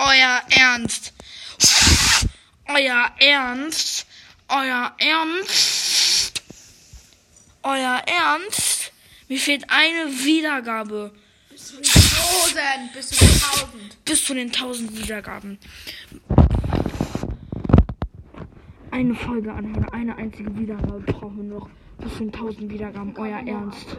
Euer Ernst. Euer Ernst. Euer Ernst. Euer Ernst. Mir fehlt eine Wiedergabe. Bis zu den Tausend. Bis zu den Tausend. Bis zu den tausend Wiedergaben. Eine Folge anhören, eine einzige Wiedergabe brauchen wir noch. Bis zu den tausend Wiedergaben. Euer Ernst.